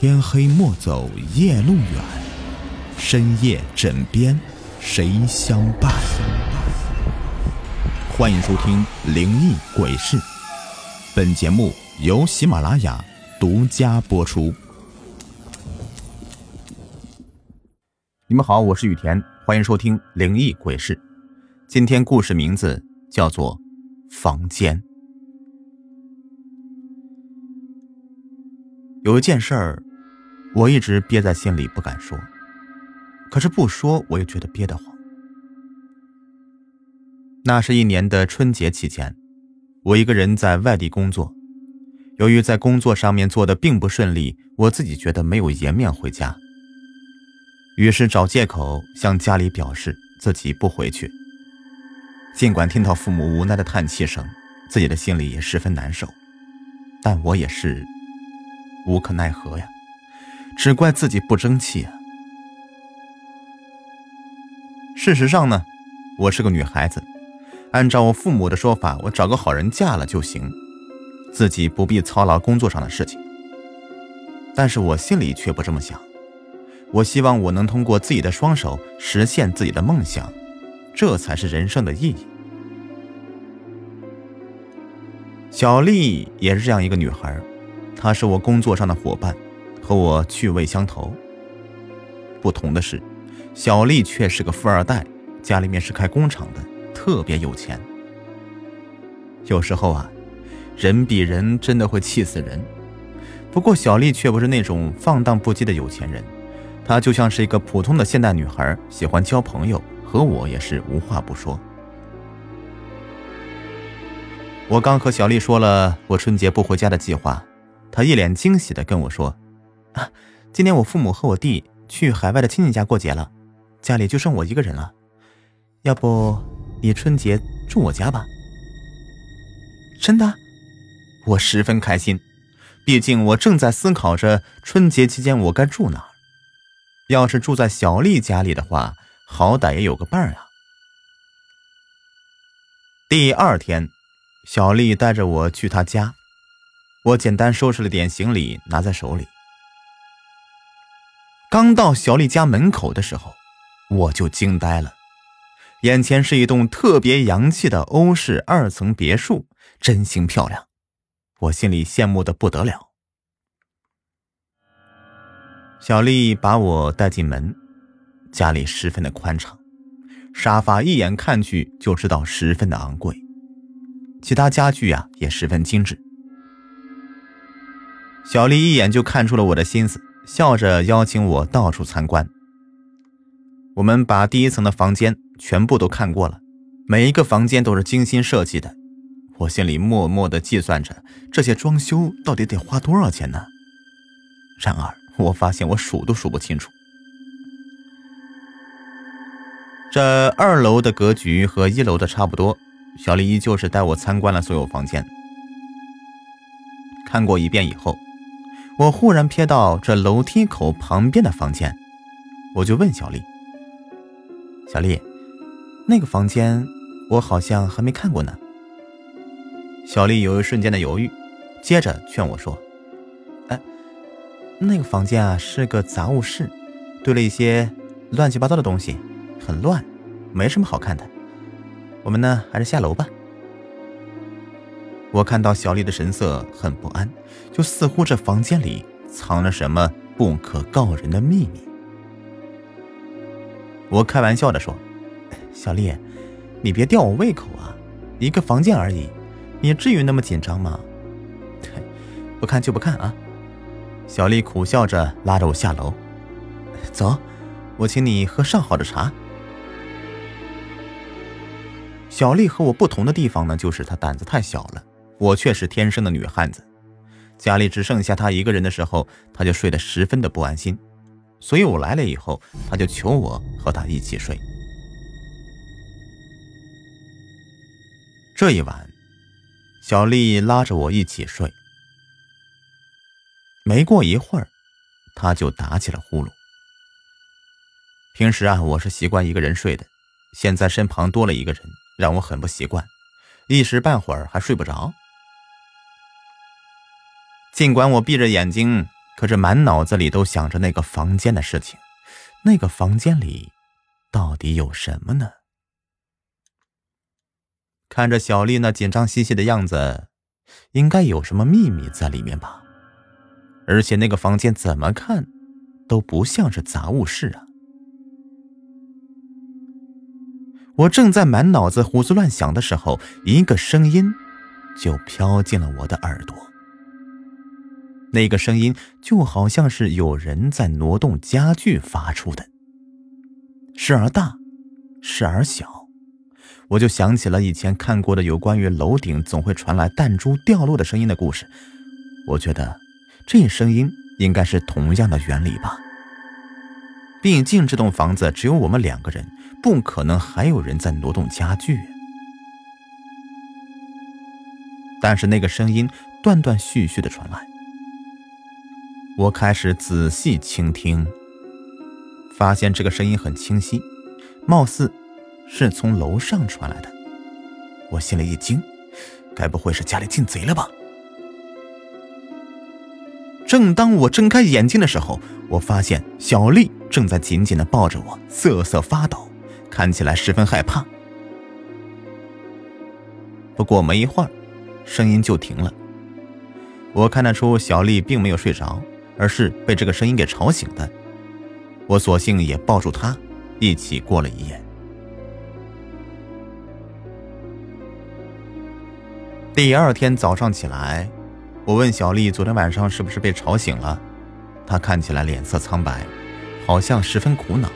天黑莫走夜路远，深夜枕边谁相伴？欢迎收听《灵异鬼事》，本节目由喜马拉雅独家播出。你们好，我是雨田，欢迎收听《灵异鬼事》。今天故事名字叫做《房间》。有一件事儿，我一直憋在心里不敢说，可是不说我也觉得憋得慌。那是一年的春节期间，我一个人在外地工作，由于在工作上面做的并不顺利，我自己觉得没有颜面回家，于是找借口向家里表示自己不回去。尽管听到父母无奈的叹气声，自己的心里也十分难受，但我也是。无可奈何呀，只怪自己不争气啊。事实上呢，我是个女孩子，按照我父母的说法，我找个好人嫁了就行，自己不必操劳工作上的事情。但是我心里却不这么想，我希望我能通过自己的双手实现自己的梦想，这才是人生的意义。小丽也是这样一个女孩。她是我工作上的伙伴，和我趣味相投。不同的是，小丽却是个富二代，家里面是开工厂的，特别有钱。有时候啊，人比人真的会气死人。不过小丽却不是那种放荡不羁的有钱人，她就像是一个普通的现代女孩，喜欢交朋友，和我也是无话不说。我刚和小丽说了我春节不回家的计划。她一脸惊喜的跟我说：“啊，今年我父母和我弟去海外的亲戚家过节了，家里就剩我一个人了。要不你春节住我家吧？”真的，我十分开心，毕竟我正在思考着春节期间我该住哪儿。要是住在小丽家里的话，好歹也有个伴儿啊。第二天，小丽带着我去她家。我简单收拾了点行李，拿在手里。刚到小丽家门口的时候，我就惊呆了，眼前是一栋特别洋气的欧式二层别墅，真心漂亮，我心里羡慕的不得了。小丽把我带进门，家里十分的宽敞，沙发一眼看去就知道十分的昂贵，其他家具啊也十分精致。小丽一眼就看出了我的心思，笑着邀请我到处参观。我们把第一层的房间全部都看过了，每一个房间都是精心设计的。我心里默默地计算着这些装修到底得花多少钱呢？然而，我发现我数都数不清楚。这二楼的格局和一楼的差不多。小丽依旧是带我参观了所有房间，看过一遍以后。我忽然瞥到这楼梯口旁边的房间，我就问小丽：“小丽，那个房间我好像还没看过呢。”小丽有一瞬间的犹豫，接着劝我说：“哎，那个房间啊是个杂物室，堆了一些乱七八糟的东西，很乱，没什么好看的。我们呢还是下楼吧。”我看到小丽的神色很不安，就似乎这房间里藏着什么不可告人的秘密。我开玩笑的说：“小丽，你别吊我胃口啊，一个房间而已，你至于那么紧张吗？” 不看就不看啊！小丽苦笑着拉着我下楼，走，我请你喝上好的茶。小丽和我不同的地方呢，就是她胆子太小了。我却是天生的女汉子，家里只剩下她一个人的时候，她就睡得十分的不安心，所以我来了以后，她就求我和她一起睡。这一晚，小丽拉着我一起睡，没过一会儿，她就打起了呼噜。平时啊，我是习惯一个人睡的，现在身旁多了一个人，让我很不习惯，一时半会儿还睡不着。尽管我闭着眼睛，可是满脑子里都想着那个房间的事情。那个房间里到底有什么呢？看着小丽那紧张兮兮的样子，应该有什么秘密在里面吧？而且那个房间怎么看都不像是杂物室啊！我正在满脑子胡思乱想的时候，一个声音就飘进了我的耳朵。那个声音就好像是有人在挪动家具发出的，时而大，时而小。我就想起了以前看过的有关于楼顶总会传来弹珠掉落的声音的故事。我觉得这声音应该是同样的原理吧。毕竟这栋房子只有我们两个人。不可能还有人在挪动家具，但是那个声音断断续续的传来。我开始仔细倾听，发现这个声音很清晰，貌似是从楼上传来的。我心里一惊，该不会是家里进贼了吧？正当我睁开眼睛的时候，我发现小丽正在紧紧的抱着我，瑟瑟发抖。看起来十分害怕，不过没一会儿，声音就停了。我看得出小丽并没有睡着，而是被这个声音给吵醒的。我索性也抱住他，一起过了一夜。第二天早上起来，我问小丽昨天晚上是不是被吵醒了，她看起来脸色苍白，好像十分苦恼。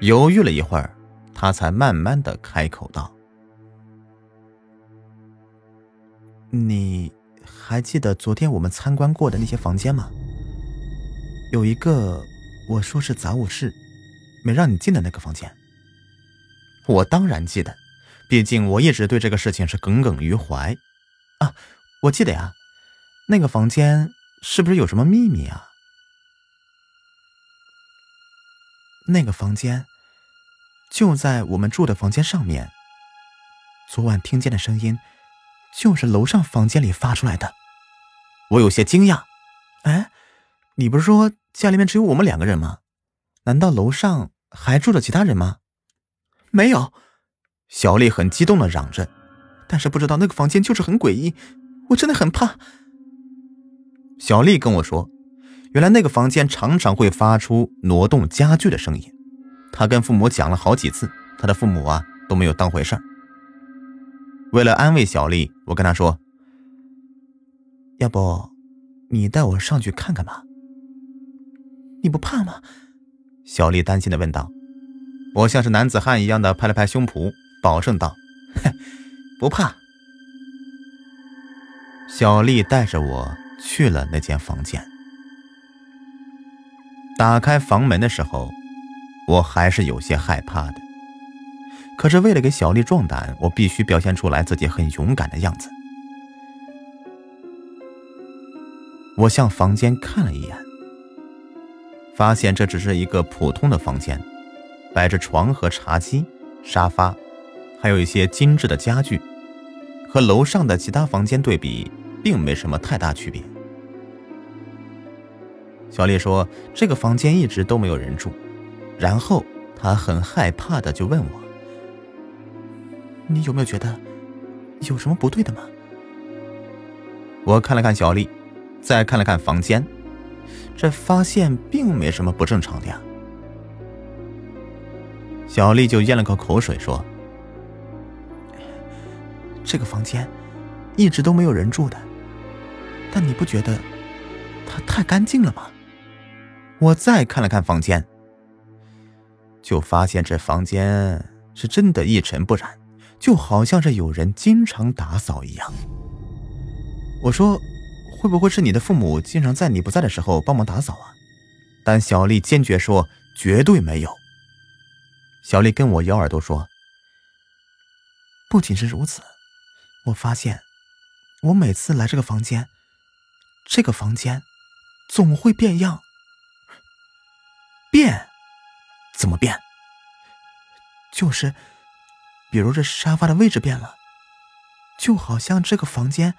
犹豫了一会儿，他才慢慢的开口道：“你还记得昨天我们参观过的那些房间吗？有一个我说是杂物室，没让你进的那个房间。我当然记得，毕竟我一直对这个事情是耿耿于怀。啊，我记得呀，那个房间是不是有什么秘密啊？那个房间。”就在我们住的房间上面。昨晚听见的声音，就是楼上房间里发出来的。我有些惊讶。哎，你不是说家里面只有我们两个人吗？难道楼上还住着其他人吗？没有。小丽很激动的嚷着。但是不知道那个房间就是很诡异，我真的很怕。小丽跟我说，原来那个房间常常会发出挪动家具的声音。她跟父母讲了好几次，她的父母啊都没有当回事儿。为了安慰小丽，我跟她说：“要不，你带我上去看看吧。”你不怕吗？小丽担心的问道。我像是男子汉一样的拍了拍胸脯，保证道：“不怕。”小丽带着我去了那间房间。打开房门的时候。我还是有些害怕的，可是为了给小丽壮胆，我必须表现出来自己很勇敢的样子。我向房间看了一眼，发现这只是一个普通的房间，摆着床和茶几、沙发，还有一些精致的家具，和楼上的其他房间对比，并没什么太大区别。小丽说：“这个房间一直都没有人住。”然后她很害怕的就问我：“你有没有觉得有什么不对的吗？”我看了看小丽，再看了看房间，这发现并没什么不正常的呀。小丽就咽了口口水说：“这个房间一直都没有人住的，但你不觉得它太干净了吗？”我再看了看房间。就发现这房间是真的一尘不染，就好像是有人经常打扫一样。我说：“会不会是你的父母经常在你不在的时候帮忙打扫啊？”但小丽坚决说：“绝对没有。”小丽跟我咬耳朵说：“不仅是如此，我发现我每次来这个房间，这个房间总会变样，变。”怎么变？就是，比如这沙发的位置变了，就好像这个房间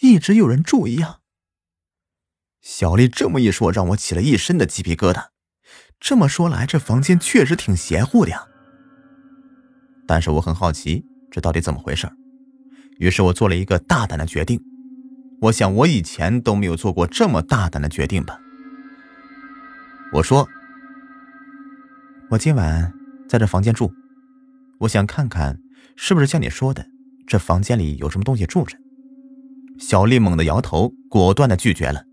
一直有人住一样。小丽这么一说，让我起了一身的鸡皮疙瘩。这么说来，这房间确实挺邪乎的呀。但是我很好奇，这到底怎么回事于是我做了一个大胆的决定。我想，我以前都没有做过这么大胆的决定吧。我说：“我今晚在这房间住，我想看看是不是像你说的，这房间里有什么东西住着。”小丽猛地摇头，果断的拒绝了。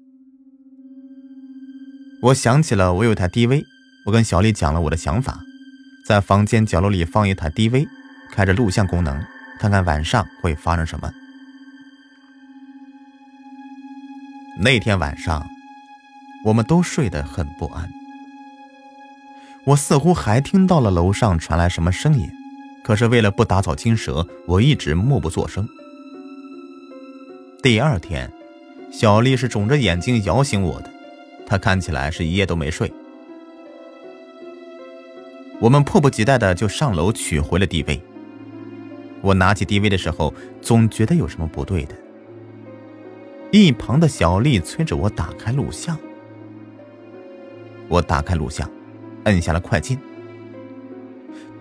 我想起了我有台 DV，我跟小丽讲了我的想法，在房间角落里放一台 DV，开着录像功能，看看晚上会发生什么。那天晚上，我们都睡得很不安。我似乎还听到了楼上传来什么声音，可是为了不打草惊蛇，我一直默不作声。第二天，小丽是肿着眼睛摇醒我的，她看起来是一夜都没睡。我们迫不及待的就上楼取回了 DV。我拿起 DV 的时候，总觉得有什么不对的。一旁的小丽催着我打开录像。我打开录像，摁下了快进。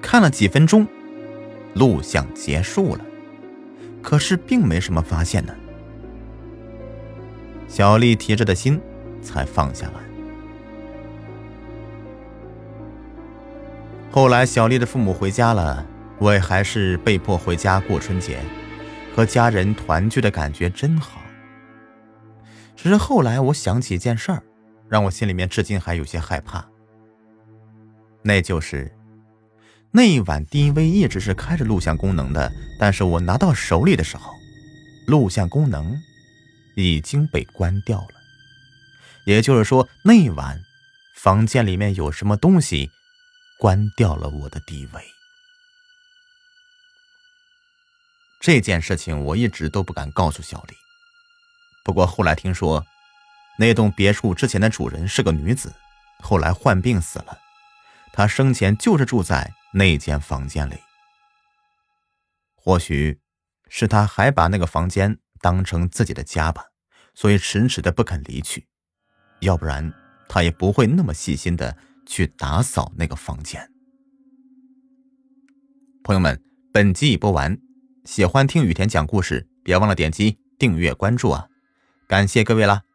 看了几分钟，录像结束了，可是并没什么发现呢。小丽提着的心才放下来。后来，小丽的父母回家了，我也还是被迫回家过春节，和家人团聚的感觉真好。只是后来我想起一件事儿，让我心里面至今还有些害怕。那就是那一晚，DV 一直是开着录像功能的，但是我拿到手里的时候，录像功能已经被关掉了。也就是说，那一晚房间里面有什么东西关掉了我的 DV。这件事情我一直都不敢告诉小丽。不过后来听说，那栋别墅之前的主人是个女子，后来患病死了。她生前就是住在那间房间里。或许，是他还把那个房间当成自己的家吧，所以迟迟的不肯离去。要不然，他也不会那么细心的去打扫那个房间。朋友们，本集已播完，喜欢听雨田讲故事，别忘了点击订阅关注啊！感谢各位了。